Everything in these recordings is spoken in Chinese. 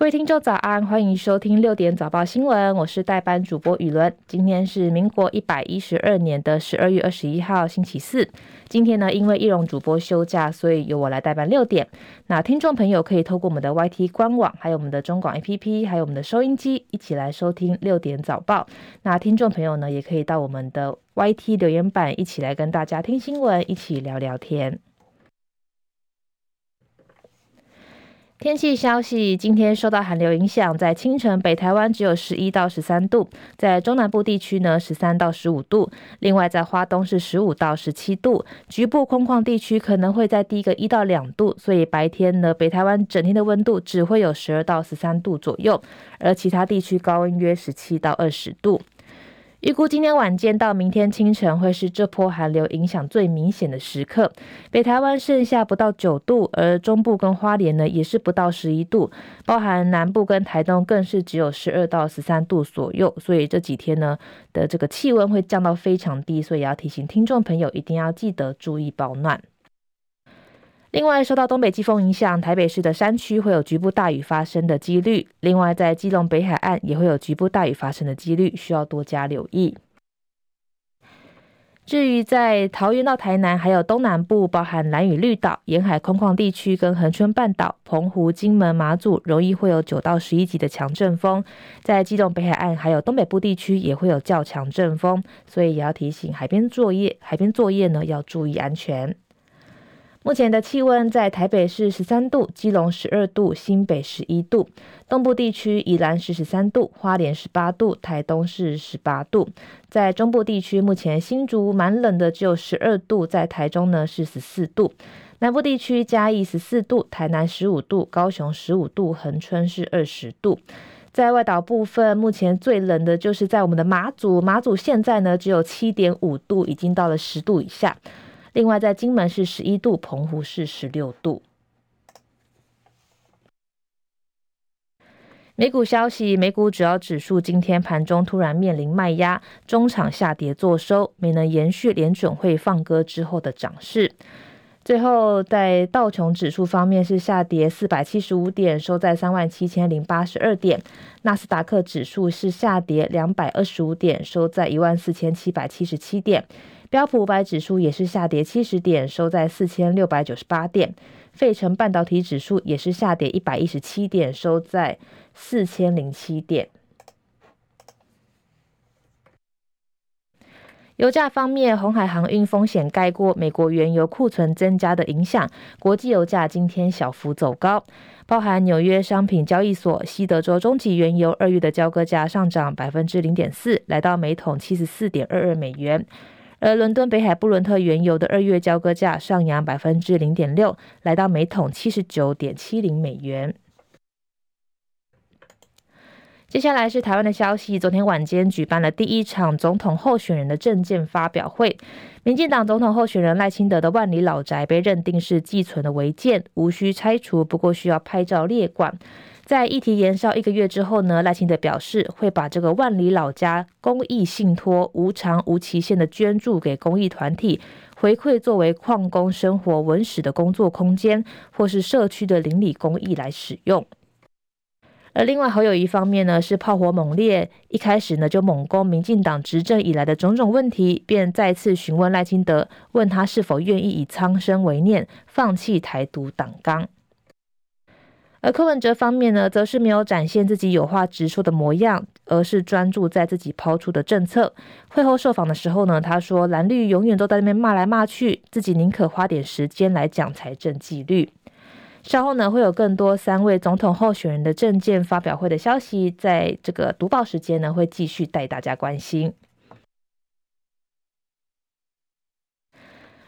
各位听众早安，欢迎收听六点早报新闻，我是代班主播雨伦。今天是民国一百一十二年的十二月二十一号，星期四。今天呢，因为易容主播休假，所以由我来代班六点。那听众朋友可以透过我们的 YT 官网，还有我们的中广 APP，还有我们的收音机，一起来收听六点早报。那听众朋友呢，也可以到我们的 YT 留言板，一起来跟大家听新闻，一起聊聊天。天气消息，今天受到寒流影响，在清晨北台湾只有十一到十三度，在中南部地区呢十三到十五度，另外在花东是十五到十七度，局部空旷地区可能会再低个一到两度，所以白天呢北台湾整天的温度只会有十二到十三度左右，而其他地区高温约十七到二十度。预估今天晚间到明天清晨会是这波寒流影响最明显的时刻。北台湾剩下不到九度，而中部跟花莲呢也是不到十一度，包含南部跟台东更是只有十二到十三度左右。所以这几天呢的这个气温会降到非常低，所以要提醒听众朋友一定要记得注意保暖。另外，受到东北季风影响，台北市的山区会有局部大雨发生的几率。另外，在基隆北海岸也会有局部大雨发生的几率，需要多加留意。至于在桃园到台南，还有东南部，包含兰屿绿岛沿海空旷地区跟恒春半岛、澎湖、金门、马祖，容易会有九到十一级的强阵风。在基隆北海岸还有东北部地区，也会有较强阵风，所以也要提醒海边作业，海边作业呢要注意安全。目前的气温在台北是十三度，基隆十二度，新北十一度，东部地区宜兰是十三度，花莲十八度，台东是十八度。在中部地区，目前新竹蛮冷的，只有十二度，在台中呢是十四度。南部地区嘉义十四度，台南十五度，高雄十五度，恒春是二十度。在外岛部分，目前最冷的就是在我们的马祖，马祖现在呢只有七点五度，已经到了十度以下。另外，在金门是十一度，澎湖是十六度。美股消息，美股主要指数今天盘中突然面临卖压，中场下跌作收，没能延续联准会放鸽之后的涨势。最后，在道琼指数方面是下跌四百七十五点，收在三万七千零八十二点；纳斯达克指数是下跌两百二十五点，收在一万四千七百七十七点。标普五百指数也是下跌七十点，收在四千六百九十八点。费城半导体指数也是下跌一百一十七点，收在四千零七点。油价方面，红海航运风险盖过美国原油库存增加的影响，国际油价今天小幅走高，包含纽约商品交易所西德州中级原油二月的交割价上涨百分之零点四，来到每桶七十四点二二美元。而伦敦北海布伦特原油的二月交割价上扬百分之零点六，来到每桶七十九点七零美元。接下来是台湾的消息，昨天晚间举办了第一场总统候选人的政见发表会，民进党总统候选人赖清德的万里老宅被认定是寄存的违建，无需拆除，不过需要拍照列管。在议题延烧一个月之后呢，赖清德表示会把这个万里老家公益信托无偿无期限的捐助给公益团体，回馈作为矿工生活文史的工作空间，或是社区的邻里公益来使用。而另外侯友一方面呢，是炮火猛烈，一开始呢就猛攻民进党执政以来的种种问题，便再次询问赖清德，问他是否愿意以苍生为念，放弃台独党纲。而柯文哲方面呢，则是没有展现自己有话直说的模样，而是专注在自己抛出的政策。会后受访的时候呢，他说蓝绿永远都在那边骂来骂去，自己宁可花点时间来讲财政纪律。稍后呢，会有更多三位总统候选人的政见发表会的消息，在这个读报时间呢，会继续带大家关心。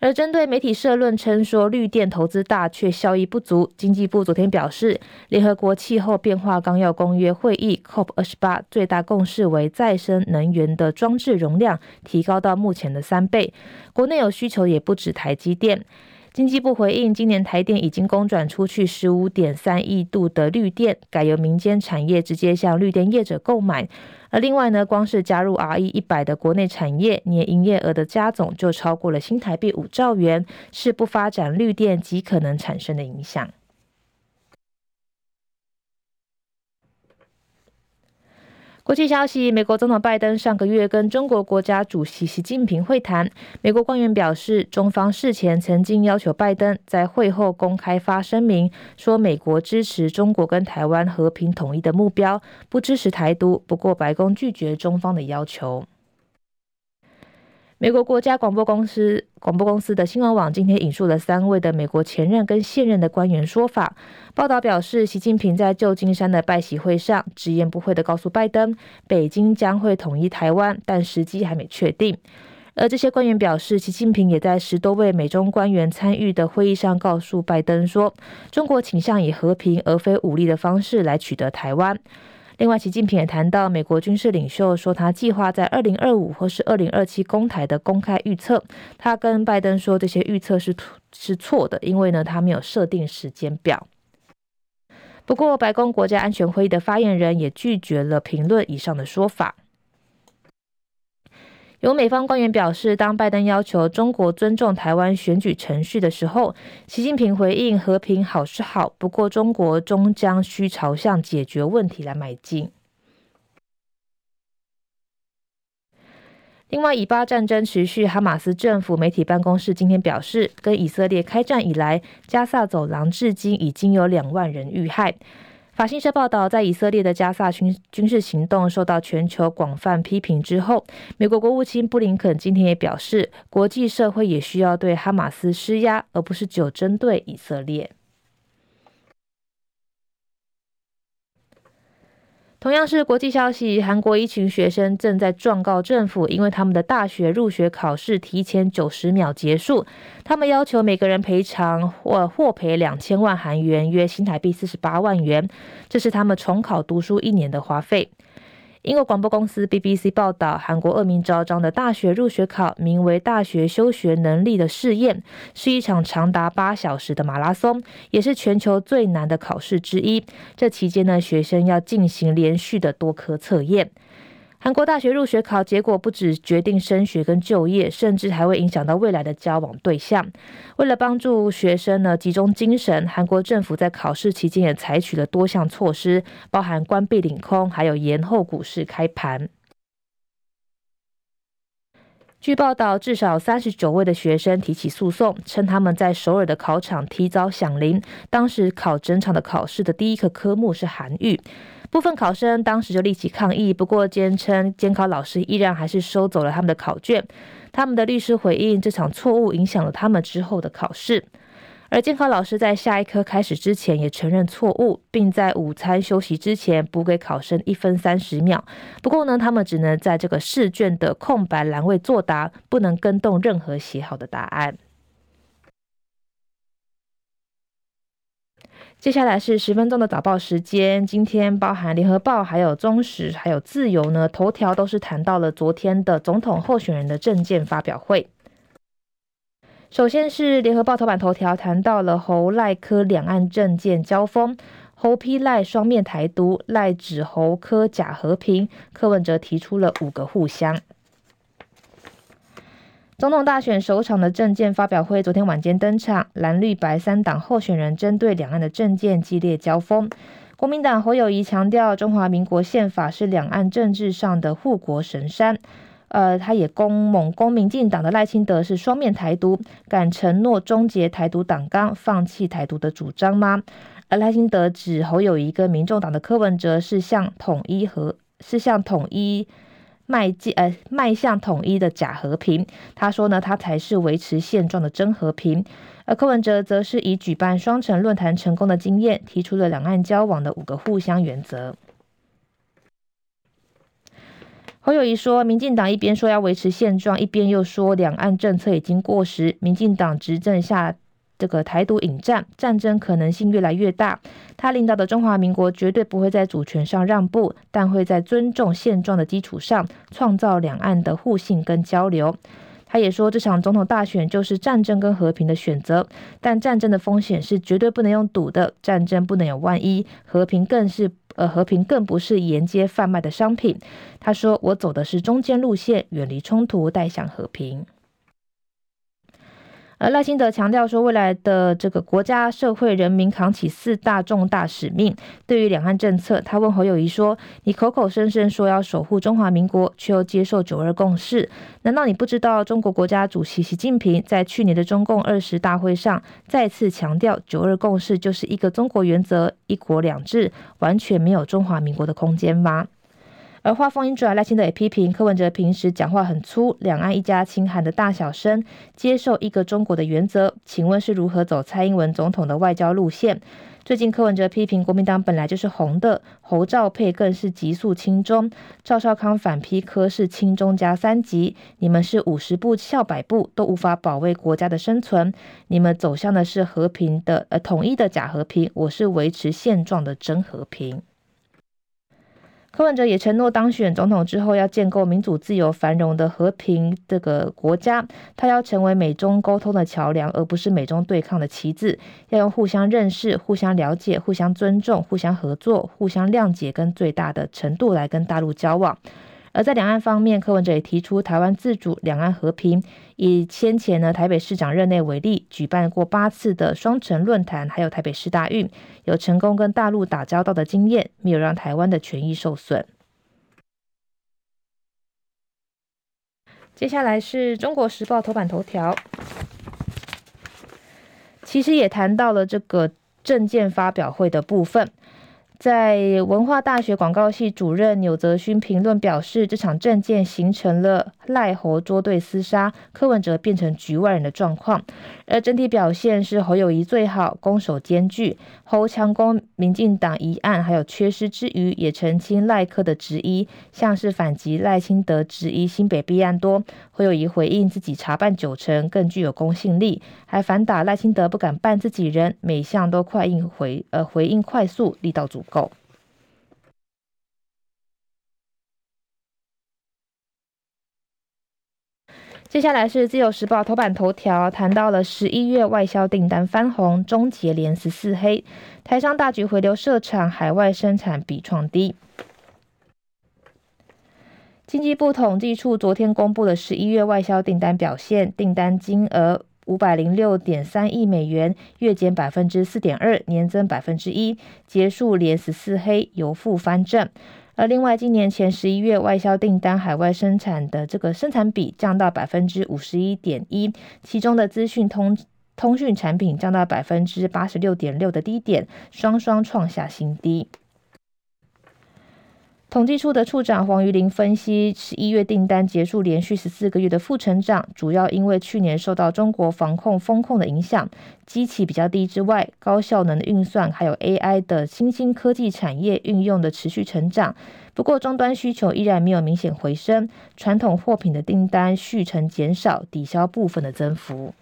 而针对媒体社论称说绿电投资大却效益不足，经济部昨天表示，联合国气候变化纲要公约会议 COP 二十八最大共识为再生能源的装置容量提高到目前的三倍，国内有需求也不止台积电。经济部回应，今年台电已经公转出去十五点三亿度的绿电，改由民间产业直接向绿电业者购买。而另外呢，光是加入 RE 一百的国内产业，年营业额的加总就超过了新台币五兆元，是不发展绿电极可能产生的影响。国际消息：美国总统拜登上个月跟中国国家主席习近平会谈。美国官员表示，中方事前曾经要求拜登在会后公开发声明，说美国支持中国跟台湾和平统一的目标，不支持台独。不过，白宫拒绝中方的要求。美国国家广播公司广播公司的新闻网今天引述了三位的美国前任跟现任的官员说法。报道表示，习近平在旧金山的拜习会上直言不讳地告诉拜登，北京将会统一台湾，但时机还没确定。而这些官员表示，习近平也在十多位美中官员参与的会议上告诉拜登说，中国倾向以和平而非武力的方式来取得台湾。另外，习近平也谈到，美国军事领袖说他计划在二零二五或是二零二七攻台的公开预测。他跟拜登说，这些预测是是错的，因为呢，他没有设定时间表。不过，白宫国家安全会议的发言人也拒绝了评论以上的说法。有美方官员表示，当拜登要求中国尊重台湾选举程序的时候，习近平回应：“和平好是好，不过中国终将需朝向解决问题来迈进。”另外，以巴战争持续，哈马斯政府媒体办公室今天表示，跟以色列开战以来，加萨走廊至今已经有两万人遇害。法新社报道，在以色列的加萨军军事行动受到全球广泛批评之后，美国国务卿布林肯今天也表示，国际社会也需要对哈马斯施压，而不是只有针对以色列。同样是国际消息，韩国一群学生正在状告政府，因为他们的大学入学考试提前九十秒结束，他们要求每个人赔偿或获赔两千万韩元，约新台币四十八万元，这是他们重考读书一年的花费。英国广播公司 BBC 报道，韩国恶名昭彰的大学入学考名为“大学修学能力的试验”，是一场长达八小时的马拉松，也是全球最难的考试之一。这期间呢，学生要进行连续的多科测验。韩国大学入学考结果不止决定升学跟就业，甚至还会影响到未来的交往对象。为了帮助学生呢集中精神，韩国政府在考试期间也采取了多项措施，包含关闭领空，还有延后股市开盘。据报道，至少三十九位的学生提起诉讼，称他们在首尔的考场提早响铃，当时考整场的考试的第一个科目是韩语。部分考生当时就立即抗议，不过坚称监考老师依然还是收走了他们的考卷。他们的律师回应，这场错误影响了他们之后的考试。而监考老师在下一科开始之前也承认错误，并在午餐休息之前补给考生一分三十秒。不过呢，他们只能在这个试卷的空白栏位作答，不能更动任何写好的答案。接下来是十分钟的早报时间。今天包含联合报、还有中时、还有自由呢，头条都是谈到了昨天的总统候选人的政见发表会。首先是联合报头版头条谈到了侯赖柯两岸政见交锋，侯批赖双面台独，赖指侯柯假和平，柯文哲提出了五个互相。总统大选首场的政见发表会，昨天晚间登场，蓝绿白三党候选人针对两岸的政见激烈交锋。国民党侯友宜强调，中华民国宪法是两岸政治上的护国神山。呃，他也攻猛攻民进党的赖清德是双面台独，敢承诺终结台独党纲，放弃台独的主张吗？而赖清德指侯友宜跟民众党的柯文哲是向统一和是向统一。迈进呃，迈向统一的假和平。他说呢，他才是维持现状的真和平。而柯文哲则是以举办双城论坛成功的经验，提出了两岸交往的五个互相原则。侯友谊说，民进党一边说要维持现状，一边又说两岸政策已经过时。民进党执政下。这个台独引战，战争可能性越来越大。他领导的中华民国绝对不会在主权上让步，但会在尊重现状的基础上，创造两岸的互信跟交流。他也说，这场总统大选就是战争跟和平的选择，但战争的风险是绝对不能用赌的，战争不能有万一，和平更是而和平更不是沿街贩卖的商品。他说：“我走的是中间路线，远离冲突，带向和平。”而赖清德强调说，未来的这个国家、社会、人民扛起四大重大使命。对于两岸政策，他问侯友宜说：“你口口声声说要守护中华民国，却又接受九二共识，难道你不知道中国国家主席习近平在去年的中共二十大会上再次强调，九二共识就是一个中国原则，一国两制，完全没有中华民国的空间吗？”而话锋一转，赖清德也批评柯文哲平时讲话很粗，两岸一家亲喊的大小声，接受一个中国的原则，请问是如何走蔡英文总统的外交路线？最近柯文哲批评国民党本来就是红的，侯赵配更是急速亲中，赵少康反批柯是亲中加三级，你们是五十步笑百步都无法保卫国家的生存，你们走向的是和平的呃统一的假和平，我是维持现状的真和平。柯文哲也承诺，当选总统之后要建构民主、自由、繁荣的和平这个国家。他要成为美中沟通的桥梁，而不是美中对抗的旗帜。要用互相认识、互相了解、互相尊重、互相合作、互相谅解跟最大的程度来跟大陆交往。而在两岸方面，柯文哲也提出台湾自主、两岸和平。以先前呢台北市长任内为例，举办过八次的双城论坛，还有台北市大运，有成功跟大陆打交道的经验，没有让台湾的权益受损。接下来是中国时报头版头条，其实也谈到了这个政见发表会的部分。在文化大学广告系主任钮泽勋评论表示，这场政见形成了赖侯捉对厮杀，柯文哲变成局外人的状况。而整体表现是侯友谊最好，攻守兼具。侯强攻民进党一案，还有缺失之余，也澄清赖柯的质疑，像是反击赖清德质疑新北弊案多，侯友谊回应自己查办九成更具有公信力，还反打赖清德不敢办自己人，每项都快应回呃回应快速，力道足。接下来是自由时报头版头条，谈到了十一月外销订单翻红，终结连十四黑，台商大举回流设厂，海外生产比创低。经济部统计处昨天公布了十一月外销订单表现，订单金额五百零六点三亿美元，月减百分之四点二，年增百分之一，结束连十四黑，由负翻正。而另外，今年前十一月外销订单海外生产的这个生产比降到百分之五十一点一，其中的资讯通通讯产品降到百分之八十六点六的低点，双双创下新低。统计处的处长黄鱼玲分析，十一月订单结束连续十四个月的负成长，主要因为去年受到中国防控封控的影响，机器比较低之外，高效能的运算还有 AI 的新兴科技产业运用的持续成长。不过终端需求依然没有明显回升，传统货品的订单续成减少，抵消部分的增幅。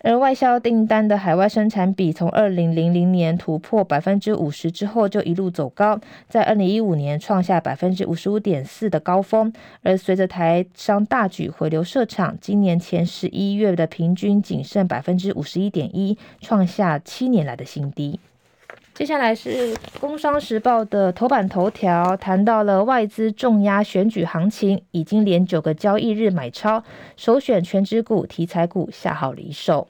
而外销订单的海外生产比从二零零零年突破百分之五十之后，就一路走高，在二零一五年创下百分之五十五点四的高峰。而随着台商大举回流设厂，今年前十一月的平均仅剩百分之五十一点一，创下七年来的新低。接下来是《工商时报》的头版头条，谈到了外资重压选举行情，已经连九个交易日买超，首选全指股、题材股下好离手。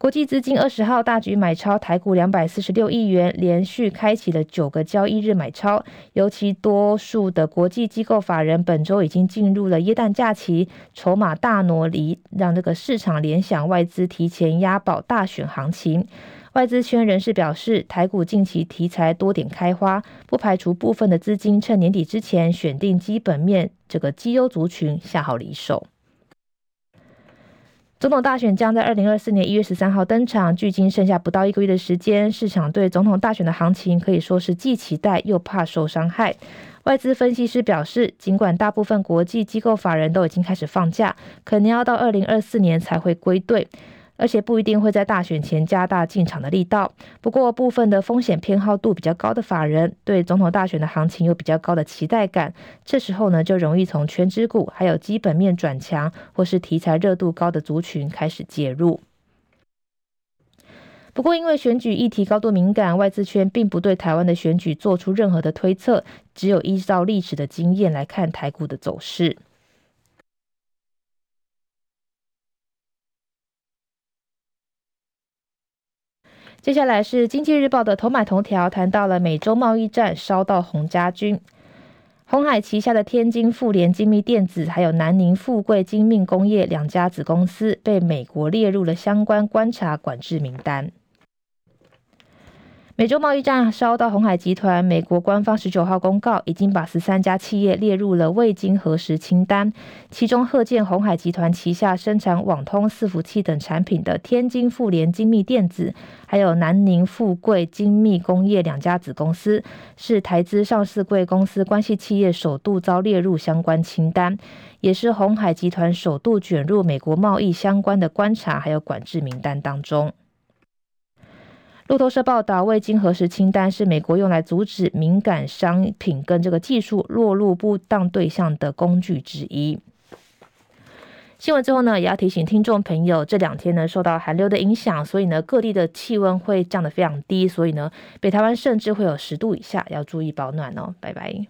国际资金二十号大举买超台股两百四十六亿元，连续开启了九个交易日买超，尤其多数的国际机构法人本周已经进入了耶诞假期，筹码大挪离，让这个市场联想外资提前押宝大选行情。外资圈人士表示，台股近期题材多点开花，不排除部分的资金趁年底之前选定基本面这个绩优族群下好离手。总统大选将在二零二四年一月十三号登场，距今剩下不到一个月的时间，市场对总统大选的行情可以说是既期待又怕受伤害。外资分析师表示，尽管大部分国际机构法人都已经开始放假，可能要到二零二四年才会归队。而且不一定会在大选前加大进场的力道。不过，部分的风险偏好度比较高的法人，对总统大选的行情有比较高的期待感。这时候呢，就容易从权值股、还有基本面转强，或是题材热度高的族群开始介入。不过，因为选举议题高度敏感，外资圈并不对台湾的选举做出任何的推测，只有依照历史的经验来看台股的走势。接下来是经济日报的头版头条，谈到了美洲贸易战烧到洪家军，红海旗下的天津富联精密电子，还有南宁富贵精密工业两家子公司被美国列入了相关观察管制名单。美洲贸易战烧到鸿海集团，美国官方十九号公告，已经把十三家企业列入了未经核实清单。其中，贺建鸿海集团旗下生产网通伺服器等产品的天津富联精密电子，还有南宁富贵精密工业两家子公司，是台资上市贵公司关系企业首度遭列入相关清单，也是鸿海集团首度卷入美国贸易相关的观察还有管制名单当中。路透社报道，未经核实清单是美国用来阻止敏感商品跟这个技术落入不当对象的工具之一。新闻之后呢，也要提醒听众朋友，这两天呢受到寒流的影响，所以呢各地的气温会降得非常低，所以呢北台湾甚至会有十度以下，要注意保暖哦。拜拜。